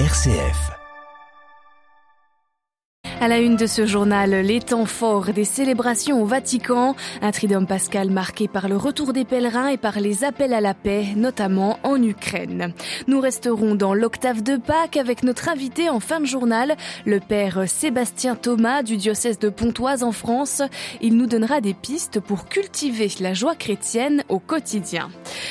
RCF. À la une de ce journal, les temps forts des célébrations au Vatican, un tridium pascal marqué par le retour des pèlerins et par les appels à la paix, notamment en Ukraine. Nous resterons dans l'octave de Pâques avec notre invité en fin de journal, le père Sébastien Thomas du diocèse de Pontoise en France. Il nous donnera des pistes pour cultiver la joie chrétienne au quotidien.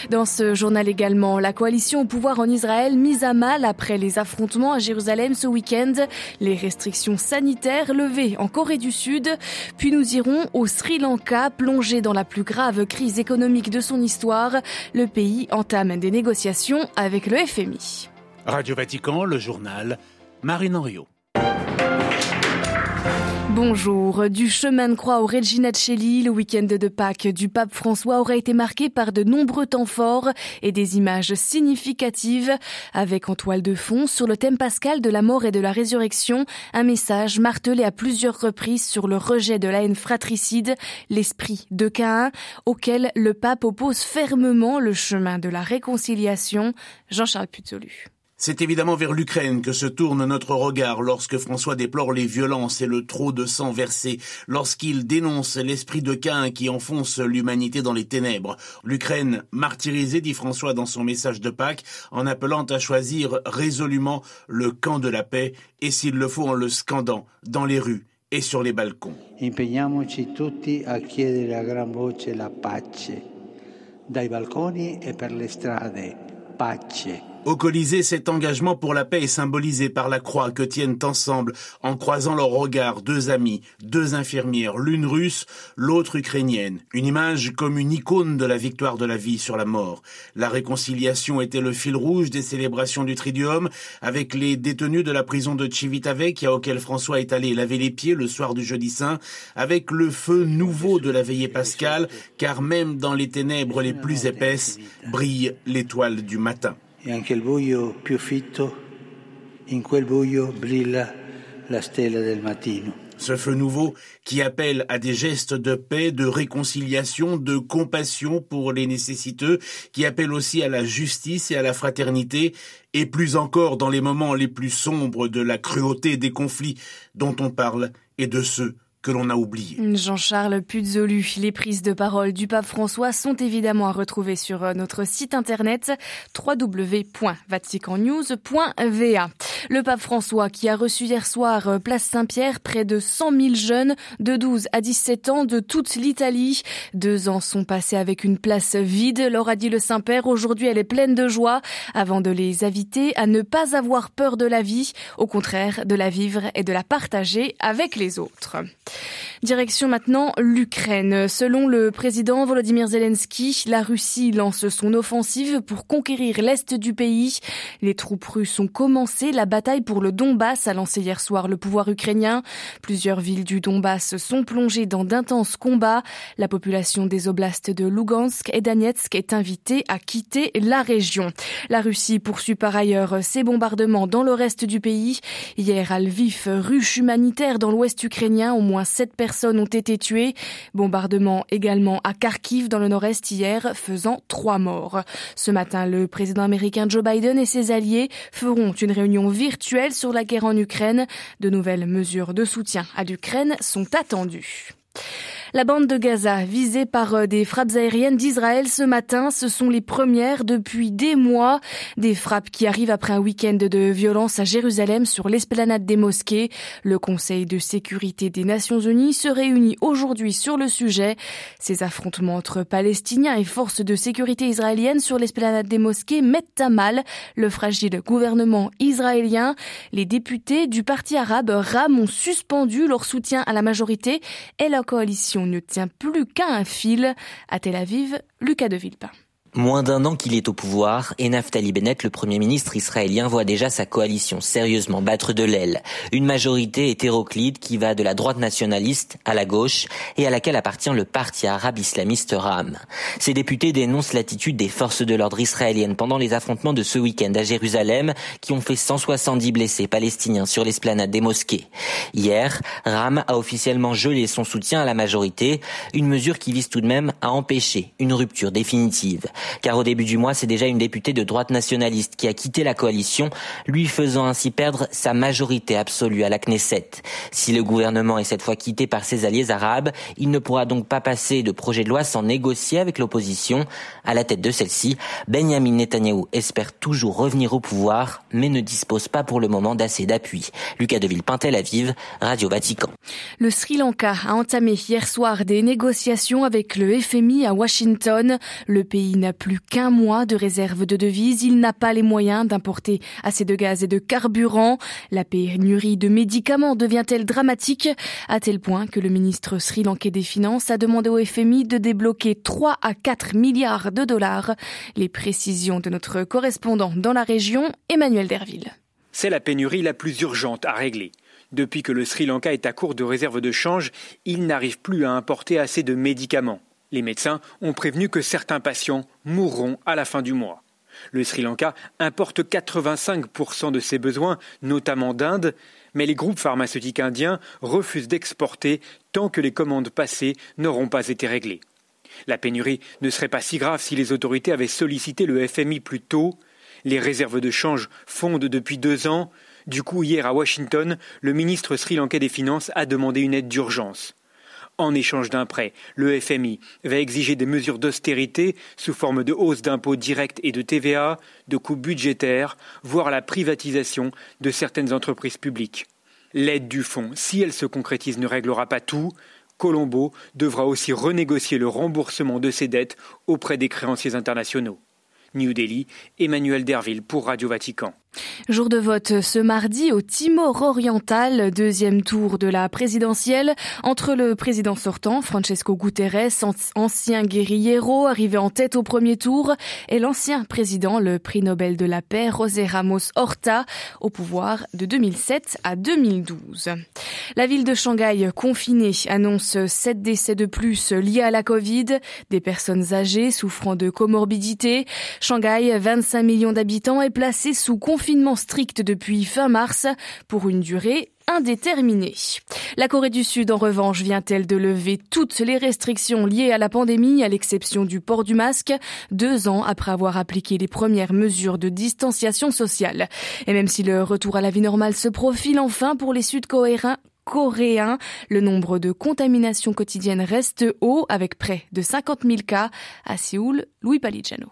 Dans ce journal également, la coalition au pouvoir en Israël mise à mal après les affrontements à Jérusalem ce week-end, les restrictions sanitaires levée en Corée du Sud. Puis nous irons au Sri Lanka, plongé dans la plus grave crise économique de son histoire. Le pays entame des négociations avec le FMI. Radio Vatican, le journal, Marine Henriot. Bonjour. Du chemin de croix au Regina Celli, le week-end de Pâques du pape François aura été marqué par de nombreux temps forts et des images significatives avec en toile de fond sur le thème pascal de la mort et de la résurrection un message martelé à plusieurs reprises sur le rejet de la haine fratricide, l'esprit de Caïn, auquel le pape oppose fermement le chemin de la réconciliation. Jean-Charles Puzolu. C'est évidemment vers l'Ukraine que se tourne notre regard lorsque François déplore les violences et le trop de sang versé, lorsqu'il dénonce l'esprit de Cain qui enfonce l'humanité dans les ténèbres. L'Ukraine martyrisée, dit François dans son message de Pâques, en appelant à choisir résolument le camp de la paix et s'il le faut en le scandant dans les rues et sur les balcons. Impegniamoci tutti a chiedere a gran voce la pace, dai balconi e per le strade, pace. Au Colisée, cet engagement pour la paix est symbolisé par la croix que tiennent ensemble, en croisant leurs regards, deux amis, deux infirmières, l'une russe, l'autre ukrainienne. Une image comme une icône de la victoire de la vie sur la mort. La réconciliation était le fil rouge des célébrations du Triduum, avec les détenus de la prison de Civitavecchia auquel François est allé laver les pieds le soir du jeudi saint, avec le feu nouveau de la veillée pascale, car même dans les ténèbres les plus épaisses brille l'étoile du matin. Ce feu nouveau qui appelle à des gestes de paix, de réconciliation, de compassion pour les nécessiteux, qui appelle aussi à la justice et à la fraternité, et plus encore dans les moments les plus sombres de la cruauté des conflits dont on parle et de ceux que l'on a oublié. Jean-Charles Puzolu, les prises de parole du pape François sont évidemment à retrouver sur euh, notre site internet www.vaticannews.va. Le pape François qui a reçu hier soir euh, place Saint-Pierre près de 100 000 jeunes de 12 à 17 ans de toute l'Italie. Deux ans sont passés avec une place vide, leur a dit le Saint-Père. Aujourd'hui, elle est pleine de joie avant de les inviter à ne pas avoir peur de la vie, au contraire de la vivre et de la partager avec les autres. Direction maintenant l'Ukraine. Selon le président Volodymyr Zelensky, la Russie lance son offensive pour conquérir l'est du pays. Les troupes russes ont commencé la bataille pour le Donbass, a lancé hier soir le pouvoir ukrainien. Plusieurs villes du Donbass sont plongées dans d'intenses combats. La population des oblasts de Lugansk et Donetsk est invitée à quitter la région. La Russie poursuit par ailleurs ses bombardements dans le reste du pays. Hier à Lviv, ruche humanitaire dans l'ouest ukrainien, au moins sept personnes personnes ont été tuées. Bombardement également à Kharkiv dans le nord-est hier, faisant trois morts. Ce matin, le président américain Joe Biden et ses alliés feront une réunion virtuelle sur la guerre en Ukraine. De nouvelles mesures de soutien à l'Ukraine sont attendues. La bande de Gaza, visée par euh, des frappes aériennes d'Israël ce matin, ce sont les premières depuis des mois. Des frappes qui arrivent après un week-end de violence à Jérusalem sur l'esplanade des mosquées. Le Conseil de sécurité des Nations Unies se réunit aujourd'hui sur le sujet. Ces affrontements entre Palestiniens et forces de sécurité israéliennes sur l'esplanade des mosquées mettent à mal le fragile gouvernement israélien. Les députés du parti arabe RAM ont suspendu leur soutien à la majorité et la coalition ne tient plus qu'à un fil. À Tel Aviv, Lucas de Villepin. Moins d'un an qu'il est au pouvoir, et Naftali Bennett, le premier ministre israélien, voit déjà sa coalition sérieusement battre de l'aile. Une majorité hétéroclite qui va de la droite nationaliste à la gauche et à laquelle appartient le parti arabe islamiste RAM. Ces députés dénoncent l'attitude des forces de l'ordre israéliennes pendant les affrontements de ce week-end à Jérusalem qui ont fait 170 blessés palestiniens sur l'esplanade des mosquées. Hier, RAM a officiellement gelé son soutien à la majorité, une mesure qui vise tout de même à empêcher une rupture définitive. Car au début du mois, c'est déjà une députée de droite nationaliste qui a quitté la coalition, lui faisant ainsi perdre sa majorité absolue à la Knesset. Si le gouvernement est cette fois quitté par ses alliés arabes, il ne pourra donc pas passer de projet de loi sans négocier avec l'opposition. À la tête de celle-ci, Benjamin Netanyahu espère toujours revenir au pouvoir, mais ne dispose pas pour le moment d'assez d'appui. Lucas Deville Pintel Aviv, Radio Vatican. Le Sri Lanka a entamé hier soir des négociations avec le FMI à Washington. Le pays n'a plus qu'un mois de réserve de devises. Il n'a pas les moyens d'importer assez de gaz et de carburant. La pénurie de médicaments devient-elle dramatique? À tel point que le ministre sri-lankais des Finances a demandé au FMI de débloquer 3 à 4 milliards de dollars. Les précisions de notre correspondant dans la région, Emmanuel Derville. C'est la pénurie la plus urgente à régler. Depuis que le Sri Lanka est à court de réserves de change, il n'arrive plus à importer assez de médicaments. Les médecins ont prévenu que certains patients mourront à la fin du mois. Le Sri Lanka importe 85% de ses besoins, notamment d'Inde, mais les groupes pharmaceutiques indiens refusent d'exporter tant que les commandes passées n'auront pas été réglées. La pénurie ne serait pas si grave si les autorités avaient sollicité le FMI plus tôt. Les réserves de change fondent depuis deux ans. Du coup, hier à Washington, le ministre sri-lankais des Finances a demandé une aide d'urgence. En échange d'un prêt, le FMI va exiger des mesures d'austérité sous forme de hausse d'impôts directs et de TVA, de coûts budgétaires, voire la privatisation de certaines entreprises publiques. L'aide du fonds, si elle se concrétise, ne réglera pas tout. Colombo devra aussi renégocier le remboursement de ses dettes auprès des créanciers internationaux. New Delhi, Emmanuel Derville pour Radio Vatican. Jour de vote ce mardi au Timor oriental, deuxième tour de la présidentielle entre le président sortant Francesco Guterres, ancien guerriero arrivé en tête au premier tour, et l'ancien président, le prix Nobel de la paix José Ramos Horta, au pouvoir de 2007 à 2012. La ville de Shanghai confinée annonce sept décès de plus liés à la Covid, des personnes âgées souffrant de comorbidité. Shanghai, 25 millions d'habitants, est placé sous confinement confinement strict depuis fin mars pour une durée indéterminée. La Corée du Sud, en revanche, vient-elle de lever toutes les restrictions liées à la pandémie, à l'exception du port du masque, deux ans après avoir appliqué les premières mesures de distanciation sociale? Et même si le retour à la vie normale se profile enfin pour les Sud-Coréens, coréens. Le nombre de contaminations quotidiennes reste haut, avec près de 50 000 cas. À Séoul, Louis Paligiano.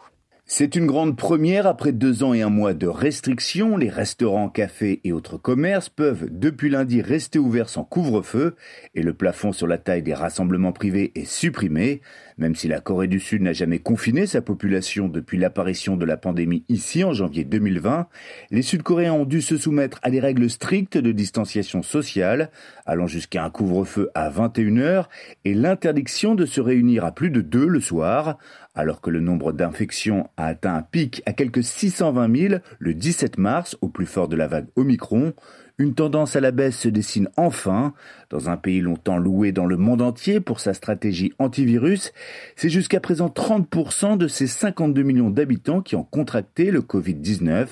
C'est une grande première après deux ans et un mois de restrictions. Les restaurants, cafés et autres commerces peuvent depuis lundi rester ouverts sans couvre-feu et le plafond sur la taille des rassemblements privés est supprimé. Même si la Corée du Sud n'a jamais confiné sa population depuis l'apparition de la pandémie ici en janvier 2020, les Sud-Coréens ont dû se soumettre à des règles strictes de distanciation sociale, allant jusqu'à un couvre-feu à 21h et l'interdiction de se réunir à plus de deux le soir, alors que le nombre d'infections a atteint un pic à quelques 620 000 le 17 mars au plus fort de la vague Omicron, une tendance à la baisse se dessine enfin. Dans un pays longtemps loué dans le monde entier pour sa stratégie antivirus, c'est jusqu'à présent 30% de ses 52 millions d'habitants qui ont contracté le Covid-19.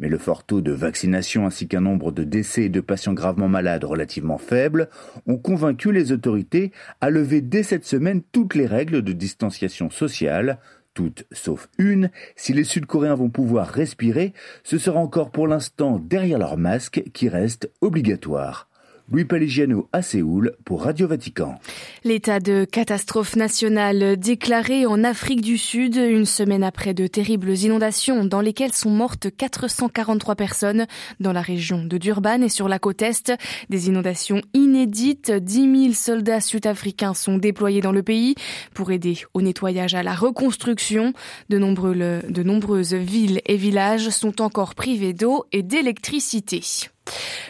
Mais le fort taux de vaccination ainsi qu'un nombre de décès et de patients gravement malades relativement faibles ont convaincu les autorités à lever dès cette semaine toutes les règles de distanciation sociale toutes sauf une, si les Sud-Coréens vont pouvoir respirer, ce sera encore pour l'instant derrière leur masque qui reste obligatoire. Louis Paligiano à Séoul pour Radio Vatican. L'état de catastrophe nationale déclaré en Afrique du Sud une semaine après de terribles inondations dans lesquelles sont mortes 443 personnes dans la région de Durban et sur la côte est. Des inondations inédites. 10 000 soldats sud-africains sont déployés dans le pays pour aider au nettoyage à la reconstruction. De, de nombreuses villes et villages sont encore privés d'eau et d'électricité.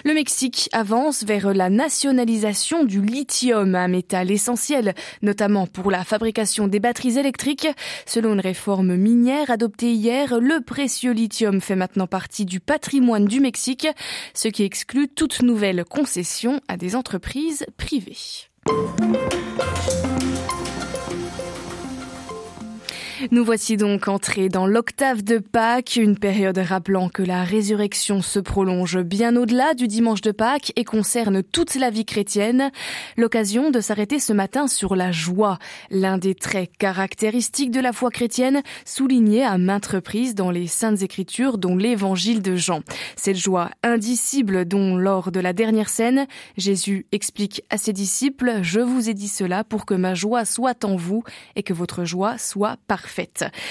Le Mexique avance vers la nationalisation du lithium, un métal essentiel, notamment pour la fabrication des batteries électriques. Selon une réforme minière adoptée hier, le précieux lithium fait maintenant partie du patrimoine du Mexique, ce qui exclut toute nouvelle concession à des entreprises privées. Nous voici donc entrés dans l'octave de Pâques, une période rappelant que la résurrection se prolonge bien au-delà du dimanche de Pâques et concerne toute la vie chrétienne. L'occasion de s'arrêter ce matin sur la joie, l'un des traits caractéristiques de la foi chrétienne, souligné à maintes reprises dans les Saintes Écritures, dont l'évangile de Jean. Cette joie indicible dont lors de la dernière scène, Jésus explique à ses disciples, je vous ai dit cela pour que ma joie soit en vous et que votre joie soit parfaite.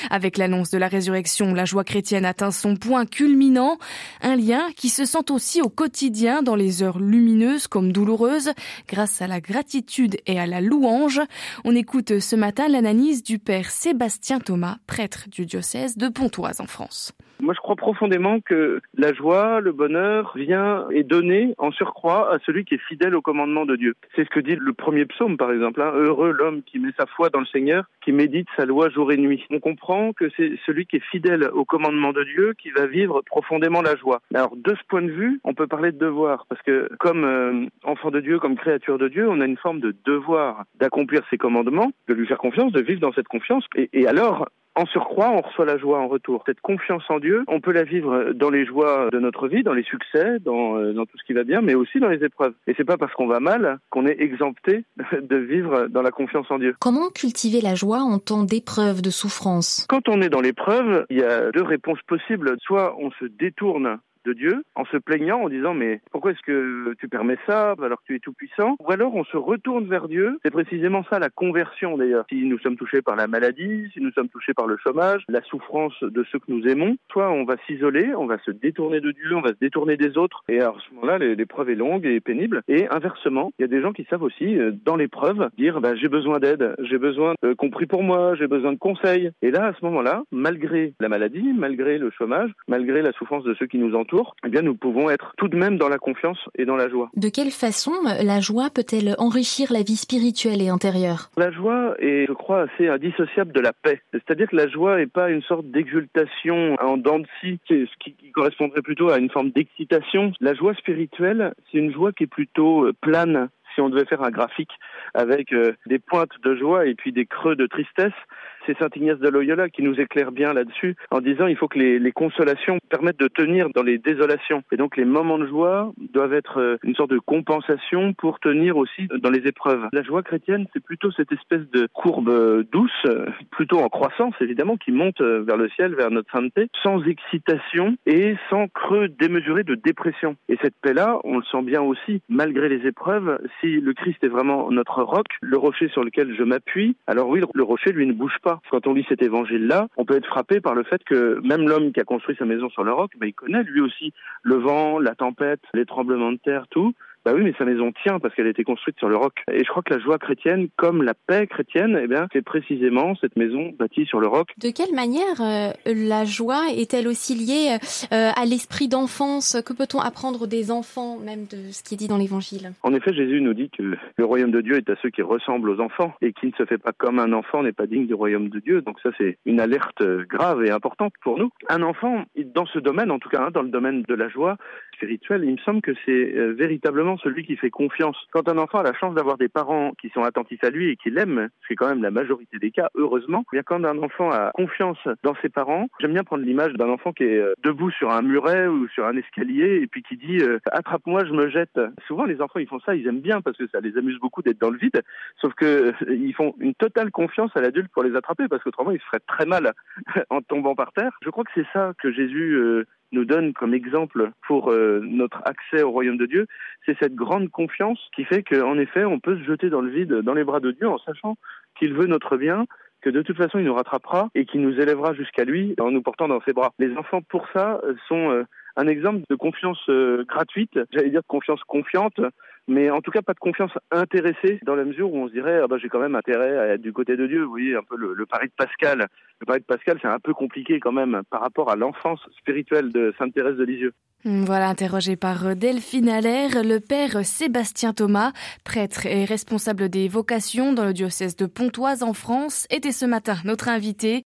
Avec l'annonce de la résurrection, la joie chrétienne atteint son point culminant, un lien qui se sent aussi au quotidien dans les heures lumineuses comme douloureuses, grâce à la gratitude et à la louange. On écoute ce matin l'analyse du père Sébastien Thomas, prêtre du diocèse de Pontoise en France. Moi, je crois profondément que la joie, le bonheur vient et donné en surcroît à celui qui est fidèle au commandement de Dieu. C'est ce que dit le premier psaume, par exemple. Hein. Heureux l'homme qui met sa foi dans le Seigneur, qui médite sa loi jour et nuit. On comprend que c'est celui qui est fidèle au commandement de Dieu qui va vivre profondément la joie. Alors, de ce point de vue, on peut parler de devoir, parce que comme euh, enfant de Dieu, comme créature de Dieu, on a une forme de devoir d'accomplir ses commandements, de lui faire confiance, de vivre dans cette confiance. Et, et alors, en surcroît, on reçoit la joie en retour. Cette confiance en Dieu, on peut la vivre dans les joies de notre vie, dans les succès, dans, euh, dans tout ce qui va bien, mais aussi dans les épreuves. Et c'est pas parce qu'on va mal qu'on est exempté de vivre dans la confiance en Dieu. Comment cultiver la joie en temps d'épreuve, de souffrance? Quand on est dans l'épreuve, il y a deux réponses possibles. Soit on se détourne de Dieu en se plaignant, en disant mais pourquoi est-ce que tu permets ça alors que tu es tout puissant Ou alors on se retourne vers Dieu. C'est précisément ça la conversion d'ailleurs. Si nous sommes touchés par la maladie, si nous sommes touchés par le chômage, la souffrance de ceux que nous aimons, soit on va s'isoler, on va se détourner de Dieu, on va se détourner des autres. Et à ce moment-là, l'épreuve est longue et pénible. Et inversement, il y a des gens qui savent aussi euh, dans l'épreuve dire bah, j'ai besoin d'aide, j'ai besoin de compris pour moi, j'ai besoin de conseils. Et là, à ce moment-là, malgré la maladie, malgré le chômage, malgré la souffrance de ceux qui nous entourent eh bien, nous pouvons être tout de même dans la confiance et dans la joie. De quelle façon la joie peut-elle enrichir la vie spirituelle et intérieure? La joie est, je crois, assez indissociable de la paix. C'est-à-dire que la joie n'est pas une sorte d'exultation en dents de scie, ce qui correspondrait plutôt à une forme d'excitation. La joie spirituelle, c'est une joie qui est plutôt euh, plane, si on devait faire un graphique avec euh, des pointes de joie et puis des creux de tristesse, c'est Saint Ignace de Loyola qui nous éclaire bien là-dessus en disant il faut que les, les, consolations permettent de tenir dans les désolations. Et donc les moments de joie doivent être euh, une sorte de compensation pour tenir aussi dans les épreuves. La joie chrétienne, c'est plutôt cette espèce de courbe euh, douce, plutôt en croissance évidemment, qui monte euh, vers le ciel, vers notre sainteté, sans excitation et sans creux démesuré de dépression. Et cette paix-là, on le sent bien aussi, malgré les épreuves, si le Christ est vraiment notre roc, le rocher sur lequel je m'appuie, alors oui, le rocher, lui, ne bouge pas. Quand on lit cet évangile-là, on peut être frappé par le fait que même l'homme qui a construit sa maison sur le roc, ben, il connaît lui aussi le vent, la tempête, les tremblements de terre, tout. Bah oui, mais sa maison tient parce qu'elle a été construite sur le roc. Et je crois que la joie chrétienne, comme la paix chrétienne, eh bien, c'est précisément cette maison bâtie sur le roc. De quelle manière euh, la joie est-elle aussi liée euh, à l'esprit d'enfance? Que peut-on apprendre des enfants, même de ce qui est dit dans l'Évangile? En effet, Jésus nous dit que le royaume de Dieu est à ceux qui ressemblent aux enfants et qui ne se fait pas comme un enfant n'est pas digne du royaume de Dieu. Donc ça, c'est une alerte grave et importante pour nous. Un enfant, dans ce domaine, en tout cas, hein, dans le domaine de la joie il me semble que c'est euh, véritablement celui qui fait confiance. Quand un enfant a la chance d'avoir des parents qui sont attentifs à lui et qui l'aiment, c'est quand même la majorité des cas, heureusement, eh bien quand un enfant a confiance dans ses parents, j'aime bien prendre l'image d'un enfant qui est euh, debout sur un muret ou sur un escalier et puis qui dit euh, attrape-moi, je me jette. Souvent les enfants ils font ça, ils aiment bien parce que ça les amuse beaucoup d'être dans le vide, sauf que ils font une totale confiance à l'adulte pour les attraper parce qu'autrement ils se feraient très mal en tombant par terre. Je crois que c'est ça que Jésus nous donne comme exemple pour euh, notre accès au royaume de Dieu, c'est cette grande confiance qui fait qu'en effet, on peut se jeter dans le vide, dans les bras de Dieu, en sachant qu'il veut notre bien, que de toute façon, il nous rattrapera et qu'il nous élèvera jusqu'à lui en nous portant dans ses bras. Les enfants, pour ça, sont euh, un exemple de confiance euh, gratuite, j'allais dire de confiance confiante, mais en tout cas pas de confiance intéressée dans la mesure où on se dirait ah bah, j'ai quand même intérêt à être du côté de Dieu. Vous voyez un peu le, pari de Pascal. Le pari de Pascal c'est un peu compliqué quand même par rapport à l'enfance spirituelle de Sainte Thérèse de Lisieux. Voilà, interrogé par Delphine Allaire, le père Sébastien Thomas, prêtre et responsable des vocations dans le diocèse de Pontoise en France, était ce matin notre invité.